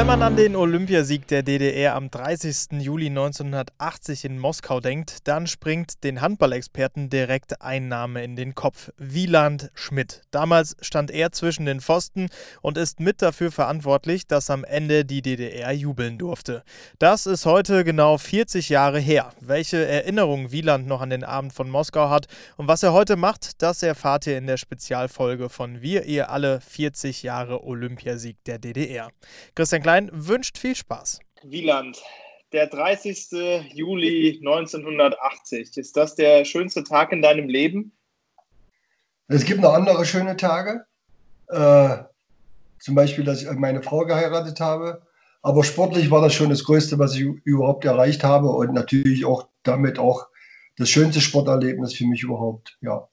Wenn man an den Olympiasieg der DDR am 30. Juli 1980 in Moskau denkt, dann springt den Handballexperten direkt ein Name in den Kopf. Wieland Schmidt. Damals stand er zwischen den Pfosten und ist mit dafür verantwortlich, dass am Ende die DDR jubeln durfte. Das ist heute genau 40 Jahre her. Welche Erinnerungen Wieland noch an den Abend von Moskau hat und was er heute macht, das erfahrt ihr in der Spezialfolge von Wir, ihr alle 40 Jahre Olympiasieg der DDR. Christian Klein wünscht viel Spaß. Wieland, der 30. Juli 1980. Ist das der schönste Tag in deinem Leben? Es gibt noch andere schöne Tage. Äh, zum Beispiel, dass ich meine Frau geheiratet habe. Aber sportlich war das schon das Größte, was ich überhaupt erreicht habe und natürlich auch damit auch das schönste Sporterlebnis für mich überhaupt. Ja.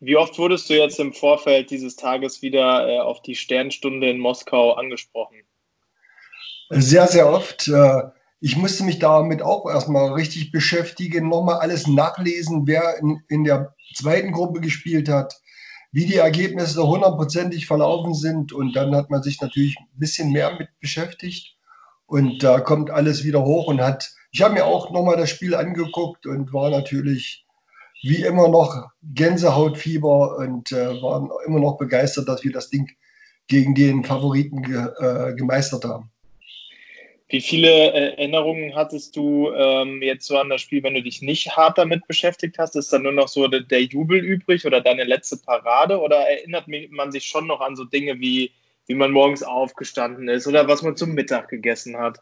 Wie oft wurdest du jetzt im Vorfeld dieses Tages wieder äh, auf die Sternstunde in Moskau angesprochen? Sehr, sehr oft. Äh, ich musste mich damit auch erstmal richtig beschäftigen, nochmal alles nachlesen, wer in, in der zweiten Gruppe gespielt hat, wie die Ergebnisse hundertprozentig verlaufen sind. Und dann hat man sich natürlich ein bisschen mehr mit beschäftigt. Und da kommt alles wieder hoch und hat, ich habe mir auch nochmal das Spiel angeguckt und war natürlich wie immer noch Gänsehautfieber und äh, waren immer noch begeistert, dass wir das Ding gegen den Favoriten ge, äh, gemeistert haben. Wie viele äh, Erinnerungen hattest du ähm, jetzt so an das Spiel, wenn du dich nicht hart damit beschäftigt hast? Ist dann nur noch so der, der Jubel übrig oder deine letzte Parade? Oder erinnert man sich schon noch an so Dinge wie, wie man morgens aufgestanden ist oder was man zum Mittag gegessen hat?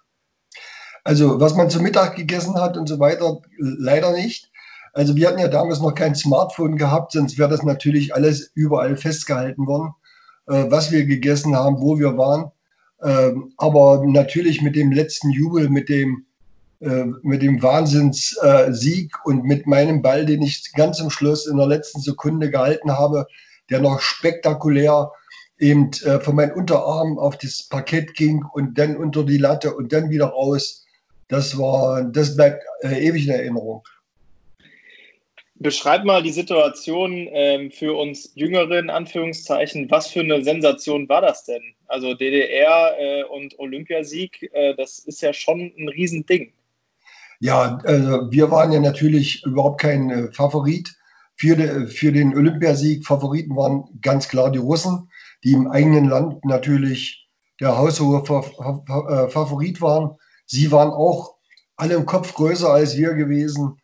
Also, was man zum Mittag gegessen hat und so weiter, leider nicht. Also wir hatten ja damals noch kein Smartphone gehabt, sonst wäre das natürlich alles überall festgehalten worden, äh, was wir gegessen haben, wo wir waren. Ähm, aber natürlich mit dem letzten Jubel, mit dem, äh, mit dem Wahnsinnssieg äh, und mit meinem Ball, den ich ganz am Schluss in der letzten Sekunde gehalten habe, der noch spektakulär eben äh, von meinem Unterarm auf das Parkett ging und dann unter die Latte und dann wieder raus. Das war, das bleibt äh, ewig in Erinnerung. Beschreib mal die Situation ähm, für uns Jüngere in Anführungszeichen. Was für eine Sensation war das denn? Also DDR äh, und Olympiasieg, äh, das ist ja schon ein Riesending. Ja, also wir waren ja natürlich überhaupt kein äh, Favorit für, de, für den Olympiasieg. Favoriten waren ganz klar die Russen, die im eigenen Land natürlich der haushohe äh, Favorit waren. Sie waren auch alle im Kopf größer als wir gewesen.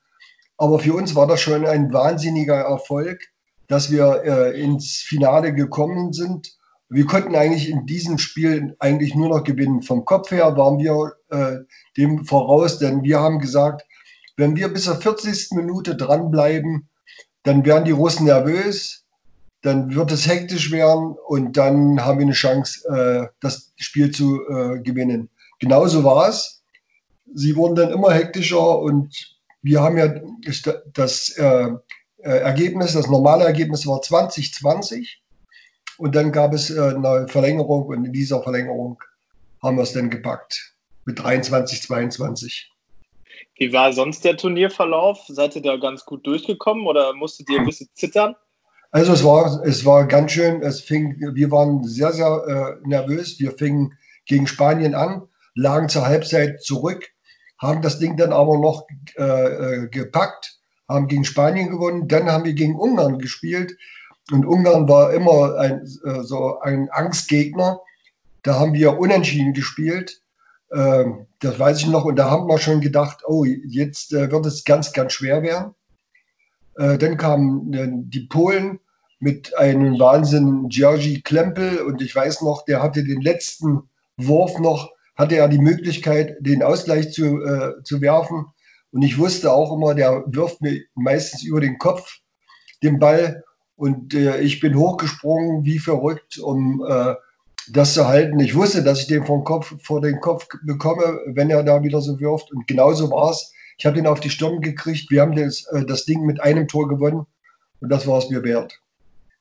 Aber für uns war das schon ein wahnsinniger Erfolg, dass wir äh, ins Finale gekommen sind. Wir konnten eigentlich in diesem Spiel eigentlich nur noch gewinnen. Vom Kopf her waren wir äh, dem voraus, denn wir haben gesagt, wenn wir bis zur 40. Minute dranbleiben, dann werden die Russen nervös, dann wird es hektisch werden und dann haben wir eine Chance, äh, das Spiel zu äh, gewinnen. Genauso war es. Sie wurden dann immer hektischer und wir haben ja das äh, äh, Ergebnis, das normale Ergebnis war 2020 und dann gab es äh, eine Verlängerung und in dieser Verlängerung haben wir es dann gepackt mit 23, 22. Wie war sonst der Turnierverlauf? Seid ihr da ganz gut durchgekommen oder musstet ihr ein bisschen zittern? Also es war, es war ganz schön. Es fing, wir waren sehr, sehr äh, nervös. Wir fingen gegen Spanien an, lagen zur Halbzeit zurück haben das Ding dann aber noch äh, äh, gepackt, haben gegen Spanien gewonnen, dann haben wir gegen Ungarn gespielt und Ungarn war immer ein, äh, so ein Angstgegner. Da haben wir unentschieden gespielt, äh, das weiß ich noch, und da haben wir schon gedacht, oh, jetzt äh, wird es ganz, ganz schwer werden. Äh, dann kamen die Polen mit einem Wahnsinn, Georgi Klempel, und ich weiß noch, der hatte den letzten Wurf noch hatte er die Möglichkeit, den Ausgleich zu, äh, zu werfen. Und ich wusste auch immer, der wirft mir meistens über den Kopf den Ball. Und äh, ich bin hochgesprungen, wie verrückt, um äh, das zu halten. Ich wusste, dass ich den vom Kopf, vor den Kopf bekomme, wenn er da wieder so wirft. Und genauso war es. Ich habe den auf die Stirn gekriegt. Wir haben das, äh, das Ding mit einem Tor gewonnen. Und das war es mir wert.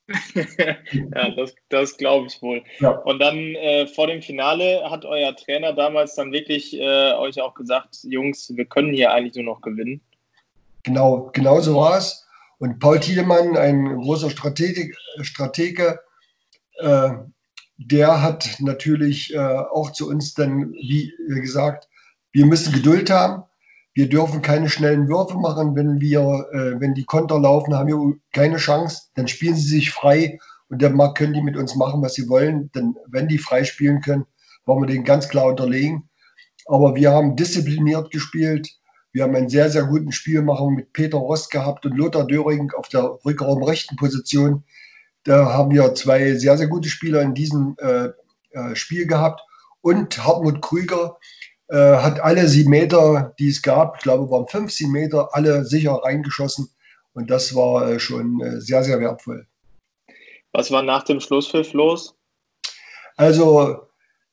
ja, das, das glaube ich wohl. Ja. Und dann äh, vor dem Finale hat euer Trainer damals dann wirklich äh, euch auch gesagt, Jungs, wir können hier eigentlich nur noch gewinnen. Genau, genau so war es. Und Paul Tiedemann, ein großer Stratege, Stratege äh, der hat natürlich äh, auch zu uns dann, wie gesagt, wir müssen Geduld haben. Wir dürfen keine schnellen Würfe machen. Wenn wir, äh, wenn die Konter laufen, haben wir keine Chance. Dann spielen sie sich frei und dann können die mit uns machen, was sie wollen. Denn wenn die frei spielen können, wollen wir den ganz klar unterlegen. Aber wir haben diszipliniert gespielt. Wir haben einen sehr, sehr guten Spielmacher mit Peter Rost gehabt und Lothar Döring auf der Rückraum rechten Position. Da haben wir zwei sehr, sehr gute Spieler in diesem äh, äh, Spiel gehabt. Und Hartmut Krüger äh, hat alle sieben Meter, die es gab, ich glaube, waren fünf sieben Meter, alle sicher reingeschossen. Und das war äh, schon äh, sehr, sehr wertvoll. Was war nach dem Schlusspfiff los? Also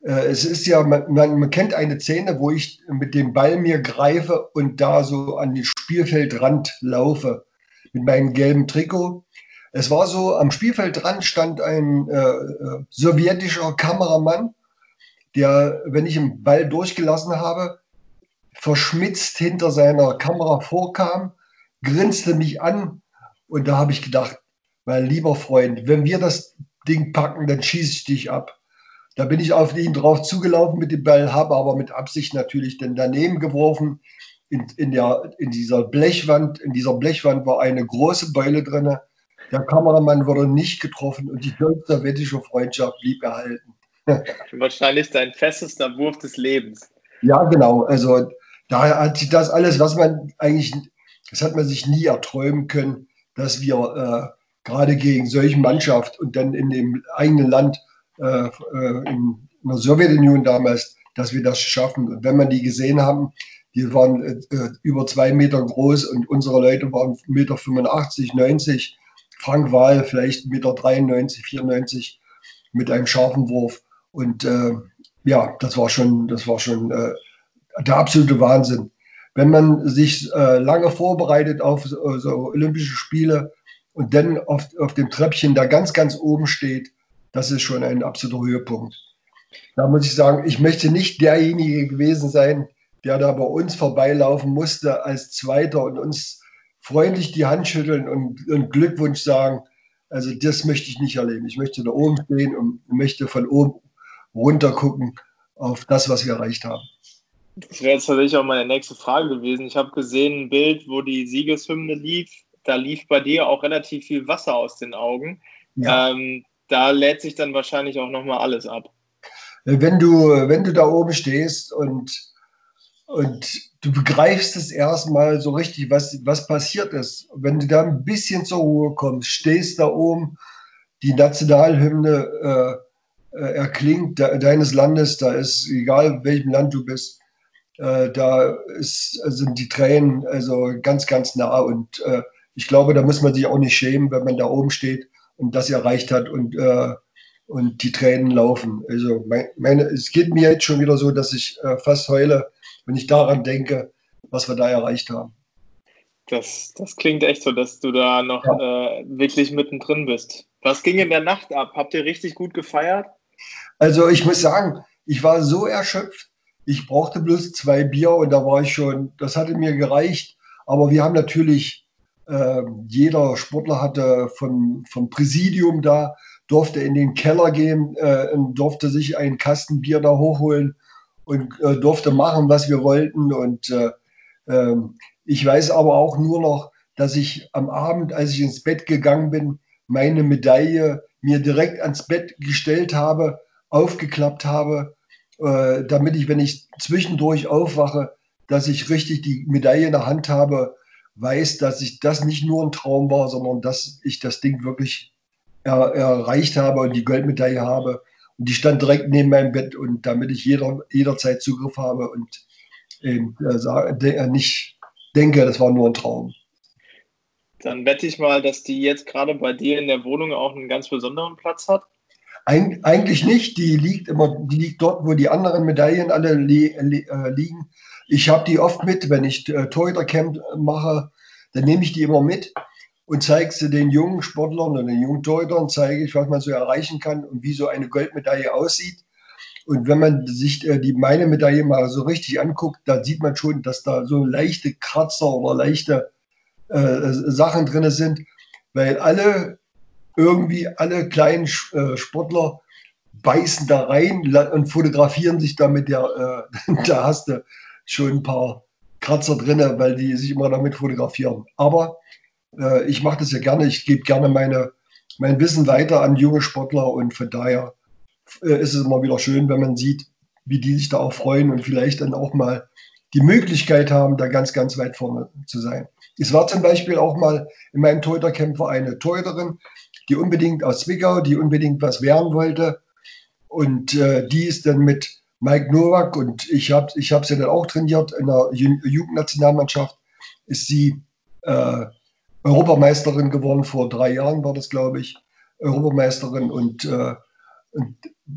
äh, es ist ja, man, man, kennt eine Szene, wo ich mit dem Ball mir greife und da so an den Spielfeldrand laufe mit meinem gelben Trikot. Es war so, am Spielfeldrand stand ein äh, sowjetischer Kameramann, der, wenn ich den Ball durchgelassen habe, verschmitzt hinter seiner Kamera vorkam, grinste mich an und da habe ich gedacht, mein lieber Freund, wenn wir das Ding packen, dann schieße ich dich ab. Da bin ich auf ihn drauf zugelaufen mit dem Ball, habe aber mit Absicht natürlich den daneben geworfen. In, in, der, in dieser Blechwand, in dieser Blechwand war eine große Beule drin. Der Kameramann wurde nicht getroffen und die deutsch-sowjetische Freundschaft blieb erhalten. Wahrscheinlich dein festester Wurf des Lebens. Ja, genau. Also daher hat sich das alles, was man eigentlich, das hat man sich nie erträumen können, dass wir äh, gerade gegen solche Mannschaft und dann in dem eigenen Land äh, äh, in, der Sowjetunion damals, dass wir das schaffen. Und wenn man die gesehen haben, die waren äh, über zwei Meter groß und unsere Leute waren 1,85 Meter, 90. Frank Wahl vielleicht 1,93 Meter, 94 mit einem scharfen Wurf. Und äh, ja, das war schon, das war schon äh, der absolute Wahnsinn. Wenn man sich äh, lange vorbereitet auf so, so, Olympische Spiele und dann auf, auf dem Treppchen da ganz, ganz oben steht, das ist schon ein absoluter Höhepunkt. Da muss ich sagen, ich möchte nicht derjenige gewesen sein, der da bei uns vorbeilaufen musste als Zweiter und uns freundlich die Hand schütteln und, und Glückwunsch sagen. Also das möchte ich nicht erleben. Ich möchte da oben stehen und möchte von oben runter gucken auf das, was wir erreicht haben. Das wäre jetzt tatsächlich auch meine nächste Frage gewesen. Ich habe gesehen ein Bild, wo die Siegeshymne lief. Da lief bei dir auch relativ viel Wasser aus den Augen. Ja. Ähm, da lädt sich dann wahrscheinlich auch nochmal alles ab. Wenn du, wenn du da oben stehst und, und du begreifst es erstmal so richtig, was, was passiert ist, wenn du da ein bisschen zur Ruhe kommst, stehst da oben, die Nationalhymne äh, erklingt de, deines Landes, da ist egal, welchem Land du bist, äh, da ist, sind die Tränen also ganz, ganz nah und äh, ich glaube, da muss man sich auch nicht schämen, wenn man da oben steht und das erreicht hat und, äh, und die Tränen laufen. Also mein, meine, es geht mir jetzt schon wieder so, dass ich äh, fast heule, wenn ich daran denke, was wir da erreicht haben. Das, das klingt echt so, dass du da noch ja. äh, wirklich mittendrin bist. Was ging in der Nacht ab? Habt ihr richtig gut gefeiert? Also ich muss sagen, ich war so erschöpft. Ich brauchte bloß zwei Bier und da war ich schon, das hatte mir gereicht. Aber wir haben natürlich äh, jeder Sportler hatte vom, vom Präsidium da, durfte in den Keller gehen, äh, durfte sich einen Kasten Bier da hochholen und äh, durfte machen, was wir wollten. Und äh, ähm, ich weiß aber auch nur noch, dass ich am Abend, als ich ins Bett gegangen bin, meine Medaille mir direkt ans Bett gestellt habe, aufgeklappt habe, äh, damit ich, wenn ich zwischendurch aufwache, dass ich richtig die Medaille in der Hand habe weiß, dass ich das nicht nur ein Traum war, sondern dass ich das Ding wirklich er, erreicht habe und die Goldmedaille habe. Und die stand direkt neben meinem Bett und damit ich jeder, jederzeit Zugriff habe und eben, äh, äh, nicht denke, das war nur ein Traum. Dann wette ich mal, dass die jetzt gerade bei dir in der Wohnung auch einen ganz besonderen Platz hat. Eig eigentlich nicht. Die liegt immer, die liegt dort, wo die anderen Medaillen alle li li äh, liegen. Ich habe die oft mit, wenn ich äh, Torhütercamp mache, dann nehme ich die immer mit und zeige sie den jungen Sportlern und den jungen Torhütern, zeige ich, was man so erreichen kann und wie so eine Goldmedaille aussieht. Und wenn man sich äh, die meine Medaille mal so richtig anguckt, dann sieht man schon, dass da so leichte Kratzer oder leichte äh, Sachen drin sind, weil alle irgendwie alle kleinen äh, Sportler beißen da rein und fotografieren sich damit. Der, äh, da hast du schon ein paar Kratzer drin, weil die sich immer damit fotografieren. Aber äh, ich mache das ja gerne. Ich gebe gerne meine, mein Wissen weiter an junge Sportler und von daher äh, ist es immer wieder schön, wenn man sieht, wie die sich da auch freuen und vielleicht dann auch mal die Möglichkeit haben, da ganz, ganz weit vorne zu sein. Es war zum Beispiel auch mal in meinem Torhüterkämpfer eine Torhüterin, die unbedingt aus Zwickau, die unbedingt was werden wollte. Und äh, die ist dann mit Mike Nowak und ich habe ich hab sie dann auch trainiert in der Jugendnationalmannschaft, ist sie äh, Europameisterin geworden, vor drei Jahren war das, glaube ich, Europameisterin und, äh, und,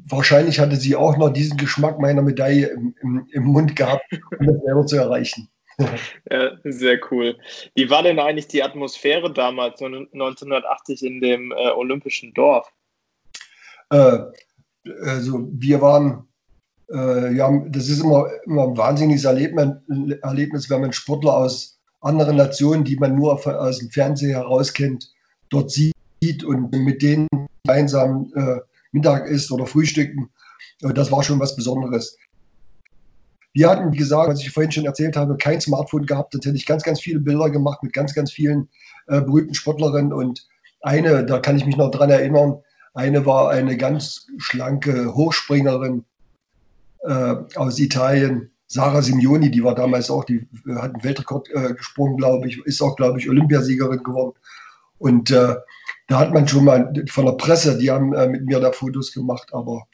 wahrscheinlich hatte sie auch noch diesen Geschmack meiner Medaille im, im, im Mund gehabt, um das selber zu erreichen. Ja, sehr cool. Wie war denn eigentlich die Atmosphäre damals, 1980 in dem äh, Olympischen Dorf? Äh, also wir waren, äh, ja, das ist immer, immer ein wahnsinniges Erlebnis, wenn man Sportler aus andere Nationen, die man nur aus dem Fernsehen heraus kennt, dort sieht und mit denen gemeinsam äh, Mittag isst oder frühstücken. Äh, das war schon was Besonderes. Wir hatten, wie gesagt, was ich vorhin schon erzählt habe, kein Smartphone gehabt. Sonst hätte ich ganz, ganz viele Bilder gemacht mit ganz, ganz vielen äh, berühmten Sportlerinnen. Und eine, da kann ich mich noch dran erinnern, eine war eine ganz schlanke Hochspringerin äh, aus Italien, Sarah Simeoni, die war damals auch, die äh, hat einen Weltrekord äh, gesprungen, glaube ich, ist auch, glaube ich, Olympiasiegerin geworden. Und äh, da hat man schon mal von der Presse, die haben äh, mit mir da Fotos gemacht, aber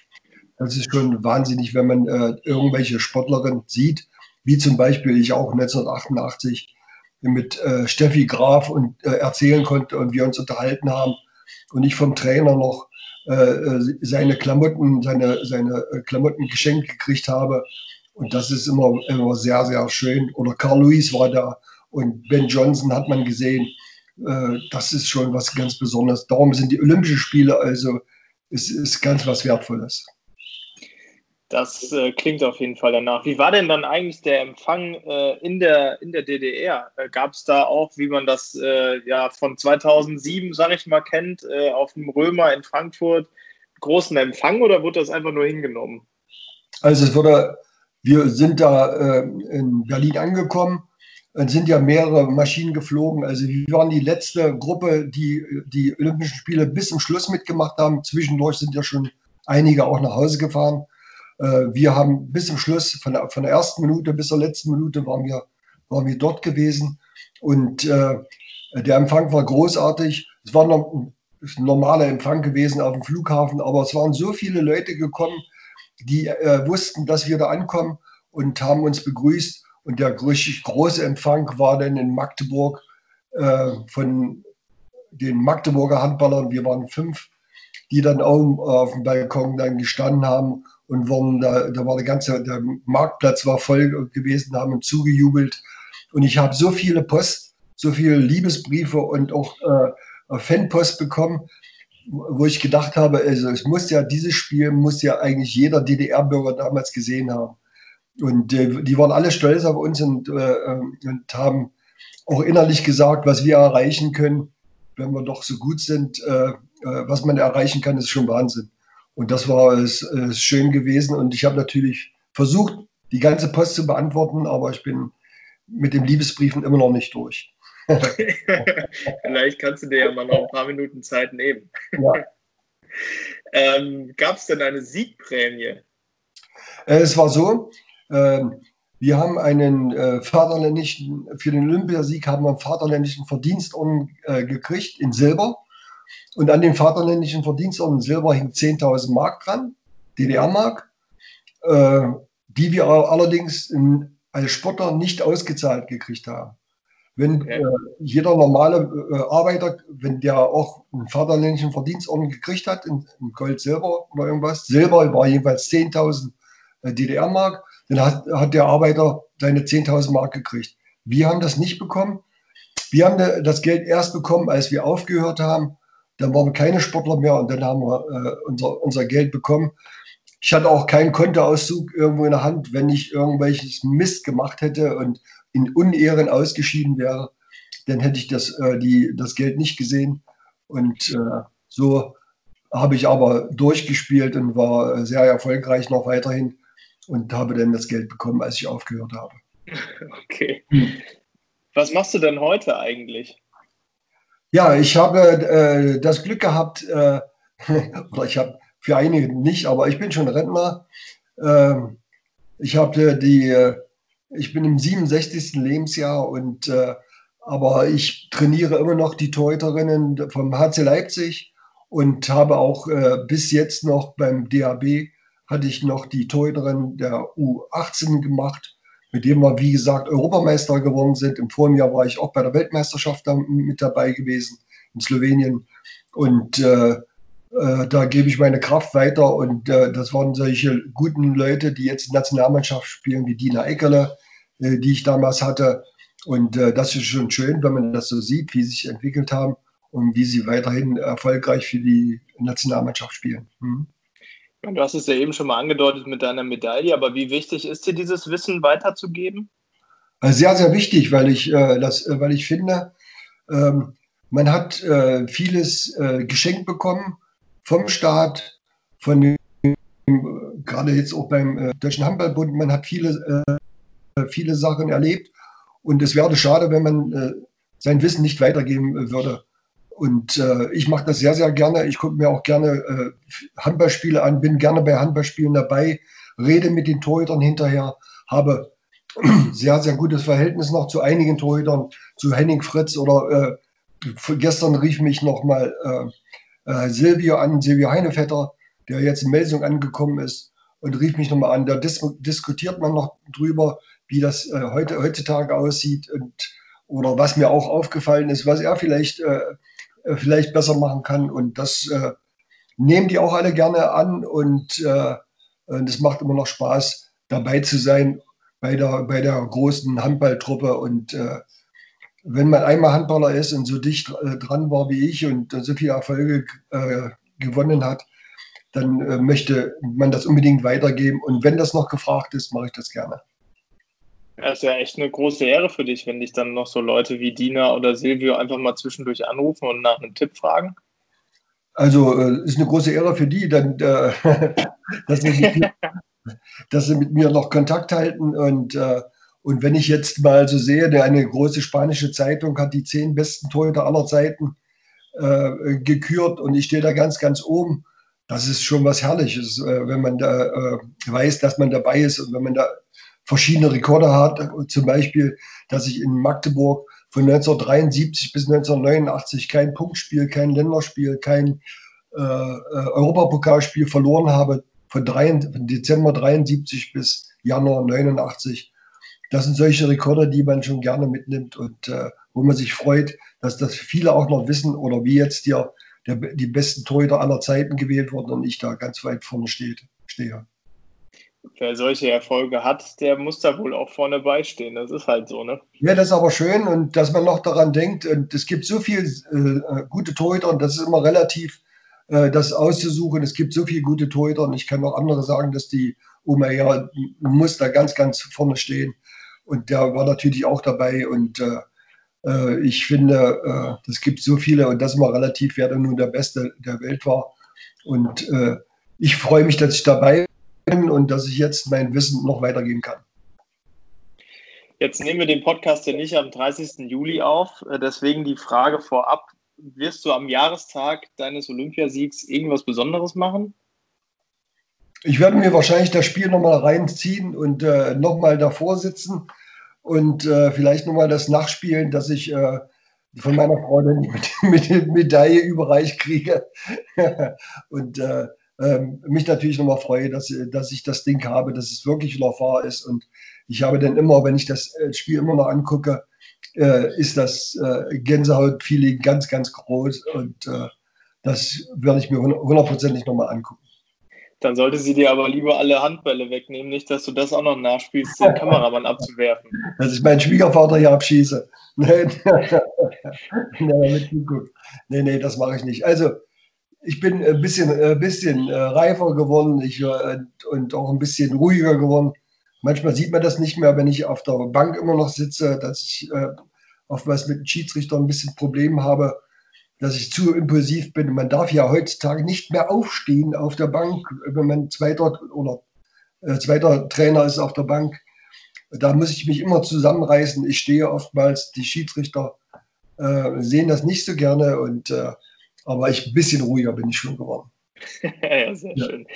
das ist schon wahnsinnig, wenn man äh, irgendwelche Sportlerinnen sieht, wie zum Beispiel ich auch 1988 mit äh, Steffi Graf und erzählen konnte und wir uns unterhalten haben und ich vom Trainer noch seine Klamotten, seine, seine Klamotten geschenkt gekriegt habe und das ist immer, immer sehr, sehr schön. Oder Carl Lewis war da und Ben Johnson hat man gesehen. Äh, das ist schon was ganz Besonderes. Darum sind die Olympischen Spiele also, es ist ganz was Wertvolles. Das äh, klingt auf jeden Fall danach. Wie war denn dann eigentlich der Empfang äh, in, der, in der DDR? Äh, Gab es da auch, wie man das äh, ja von 2007, sag ich mal, kennt, äh, auf dem Römer in Frankfurt, großen Empfang oder wurde das einfach nur hingenommen? Also es wurde wir sind da äh, in Berlin angekommen und sind ja mehrere Maschinen geflogen. Also wir waren die letzte Gruppe, die die Olympischen Spiele bis zum Schluss mitgemacht haben. Zwischendurch sind ja schon einige auch nach Hause gefahren. Äh, wir haben bis zum Schluss, von der, von der ersten Minute bis zur letzten Minute waren wir, waren wir dort gewesen. Und äh, der Empfang war großartig. Es war noch ein normaler Empfang gewesen auf dem Flughafen, aber es waren so viele Leute gekommen, die äh, wussten, dass wir da ankommen und haben uns begrüßt. Und der richtig große Empfang war dann in Magdeburg äh, von den Magdeburger Handballern. Wir waren fünf, die dann auch auf dem Balkon dann gestanden haben und waren da, da war der ganze, der Marktplatz war voll gewesen, haben zugejubelt. Und ich habe so viele Post, so viele Liebesbriefe und auch äh, Fanpost bekommen, wo ich gedacht habe, also es muss ja, dieses Spiel muss ja eigentlich jeder DDR-Bürger damals gesehen haben. Und äh, die waren alle stolz auf uns und, äh, äh, und haben auch innerlich gesagt, was wir erreichen können, wenn wir doch so gut sind, äh, äh was man erreichen kann, ist schon Wahnsinn. Und das war es, es schön gewesen. Und ich habe natürlich versucht, die ganze Post zu beantworten, aber ich bin mit den Liebesbriefen immer noch nicht durch. Vielleicht kannst du dir ja mal noch ein paar Minuten Zeit nehmen. Ja. ähm, Gab es denn eine Siegprämie? Äh, es war so, äh, wir haben einen äh, vaterländischen, für den Olympiasieg haben wir einen vaterländischen Verdienstorden äh, gekriegt in Silber. Und an dem vaterländischen Verdienstorden Silber hing 10.000 Mark dran, DDR-Mark, äh, die wir allerdings in, als Sportler nicht ausgezahlt gekriegt haben. Wenn okay. äh, jeder normale äh, Arbeiter, wenn der auch einen vaterländischen Verdienstorden gekriegt hat, in, in Gold, Silber oder irgendwas, Silber war jeweils 10.000 äh, DDR-Mark, dann hat, hat der Arbeiter seine 10.000 Mark gekriegt. Wir haben das nicht bekommen. Wir haben das Geld erst bekommen, als wir aufgehört haben. Dann waren wir keine Sportler mehr und dann haben wir äh, unser, unser Geld bekommen. Ich hatte auch keinen Kontoauszug irgendwo in der Hand, wenn ich irgendwelches Mist gemacht hätte und in Unehren ausgeschieden wäre, dann hätte ich das, äh, die, das Geld nicht gesehen. Und äh, so habe ich aber durchgespielt und war sehr erfolgreich noch weiterhin und habe dann das Geld bekommen, als ich aufgehört habe. Okay. Hm. Was machst du denn heute eigentlich? Ja, ich habe äh, das Glück gehabt, äh, oder ich habe für einige nicht, aber ich bin schon Rentner. Äh, ich habe die, äh, ich bin im 67. Lebensjahr und äh, aber ich trainiere immer noch die Torhüterinnen vom HC Leipzig und habe auch äh, bis jetzt noch beim DAB hatte ich noch die Torhüterin der U18 gemacht, mit dem wir, wie gesagt, Europameister geworden sind. Im vorigen Jahr war ich auch bei der Weltmeisterschaft da mit dabei gewesen in Slowenien. Und äh, äh, da gebe ich meine Kraft weiter. Und äh, das waren solche guten Leute, die jetzt Nationalmannschaft spielen, wie Dina Eckerle, äh, die ich damals hatte. Und äh, das ist schon schön, wenn man das so sieht, wie sie sich entwickelt haben und wie sie weiterhin erfolgreich für die Nationalmannschaft spielen. Hm. Du hast es ja eben schon mal angedeutet mit deiner Medaille, aber wie wichtig ist dir dieses Wissen weiterzugeben? Äh, sehr, sehr wichtig, weil ich, äh, das, äh, weil ich finde, ähm, man hat vieles geschenkt bekommen vom Staat, von dem, gerade jetzt auch beim Deutschen Handballbund, man hat viele, viele Sachen erlebt und es wäre schade, wenn man sein Wissen nicht weitergeben würde. Und äh, ich mache das sehr, sehr gerne. Ich gucke mir auch gerne äh, Handballspiele an, bin gerne bei Handballspielen dabei, rede mit den Torhütern hinterher, habe sehr, sehr gutes Verhältnis noch zu einigen Torhütern, zu Henning Fritz oder äh, gestern rief mich nochmal äh, äh, Silvio an, Silvio Heinevetter, der jetzt in Melsung angekommen ist und rief mich nochmal an. Da dis diskutiert man noch drüber, wie das äh, heute, heutzutage aussieht und oder was mir auch aufgefallen ist, was er vielleicht äh, äh, vielleicht besser machen kann. Und das äh, nehmen die auch alle gerne an und äh, es macht immer noch Spaß, dabei zu sein bei der, bei der großen Handballtruppe. Und äh, wenn man einmal Handballer ist und so dicht äh, dran war wie ich und so viele Erfolge äh, gewonnen hat, dann möchte man das unbedingt weitergeben. Und wenn das noch gefragt ist, mache ich das gerne. Das ist ja echt eine große Ehre für dich, wenn dich dann noch so Leute wie Dina oder Silvio einfach mal zwischendurch anrufen und nach einem Tipp fragen. Also äh, ist eine große Ehre für die, dann, äh, dass, sie dass, sie mit mir, noch Kontakt halten. Und, äh, und wenn ich jetzt mal so sehe, eine große spanische Zeitung hat die zehn besten Torhüter aller Zeiten äh, gekürt und ich stehe da ganz, ganz oben. Das ist schon was Herrliches, äh, wenn man da äh, weiß, dass man dabei ist und wenn man da verschiedene Rekorde hat. Zum Beispiel, dass ich in Magdeburg von 1973 bis 1989 kein Punktspiel, kein Länderspiel, kein äh, äh, Europapokalspiel verloren habe, von, drei, von Dezember 73 bis Januar 89. Das sind solche Rekorde, die man schon gerne mitnimmt und äh, wo man sich freut, dass das viele auch noch wissen oder wie jetzt hier der, die besten Torhüter aller Zeiten gewählt wurden und ich da ganz weit vorne steht, stehe wer solche Erfolge hat, der muss da wohl auch vorne beistehen. Das ist halt so, ne? Ja, das ist aber schön und dass man noch daran denkt, und es gibt so viele äh, gute Torhüter und das ist immer relativ, äh, das auszusuchen. Es gibt so viele gute Torhüter und ich kann noch andere sagen, dass die Oma ja muss da ganz, ganz vorne stehen. Und der war natürlich auch dabei und äh, äh ich finde, es äh, gibt so viele und das ist immer relativ, wer dann nun der Beste der Welt war. Und äh, ich freue mich, dass ich dabei und dass ich jetzt mein Wissen noch weitergeben kann. Jetzt nehmen wir den Podcast ja nicht am 30. Juli auf. Äh, deswegen die Frage vorab: Wirst du am Jahrestag deines Olympiasiegs irgendwas Besonderes machen? Ich werde mir wahrscheinlich das Spiel nochmal reinziehen und äh, nochmal davor sitzen und äh, vielleicht nochmal das nachspielen, dass ich äh, von meiner Frau dann der Medaille überreich kriege. und äh, ähm, mich natürlich nochmal freue, dass, dass ich das Ding habe, dass es wirklich noch wahr ist. Und ich habe dann immer, wenn ich das äh, Spiel immer noch angucke, äh, ist das äh, Gänsehaut-Feeling ganz, ganz groß. Und äh, das werde ich mir hundertprozentig nochmal angucken. Dann sollte sie dir aber lieber alle Handbälle wegnehmen, nicht, dass du das auch noch nachspielst, den Kameramann abzuwerfen. Dass ich meinen Schwiegervater hier abschieße. Nee, nee, nee, das mache ich nicht. Also, ich bin ein bisschen, ein bisschen äh, reifer geworden ich, äh, und auch ein bisschen ruhiger geworden. Manchmal sieht man das nicht mehr, wenn ich auf der Bank immer noch sitze, dass ich äh, oftmals mit dem Schiedsrichter ein bisschen Probleme habe. dass ich zu impulsiv bin. Man darf ja heutzutage nicht mehr aufstehen auf der Bank, wenn man zweiter oder äh, zweiter Trainer ist auf der Bank. Da muss ich mich immer zusammenreißen. Ich stehe oftmals, die Schiedsrichter äh, sehen das nicht so gerne, und, äh, aber ich, ein bisschen ruhiger bin ich schon geworden. ja, sehr ja. schön.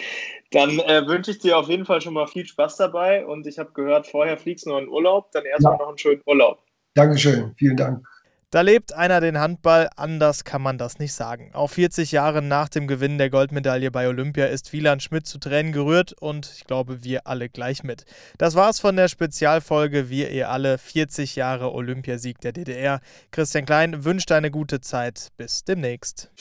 Dann äh, wünsche ich dir auf jeden Fall schon mal viel Spaß dabei und ich habe gehört, vorher fliegst du noch in Urlaub, dann erstmal ja. noch einen schönen Urlaub. Dankeschön, vielen Dank. Da lebt einer den Handball, anders kann man das nicht sagen. Auch 40 Jahre nach dem Gewinn der Goldmedaille bei Olympia ist Wieland Schmidt zu Tränen gerührt und ich glaube, wir alle gleich mit. Das war's von der Spezialfolge Wir ihr alle 40 Jahre Olympiasieg der DDR. Christian Klein wünscht eine gute Zeit. Bis demnächst.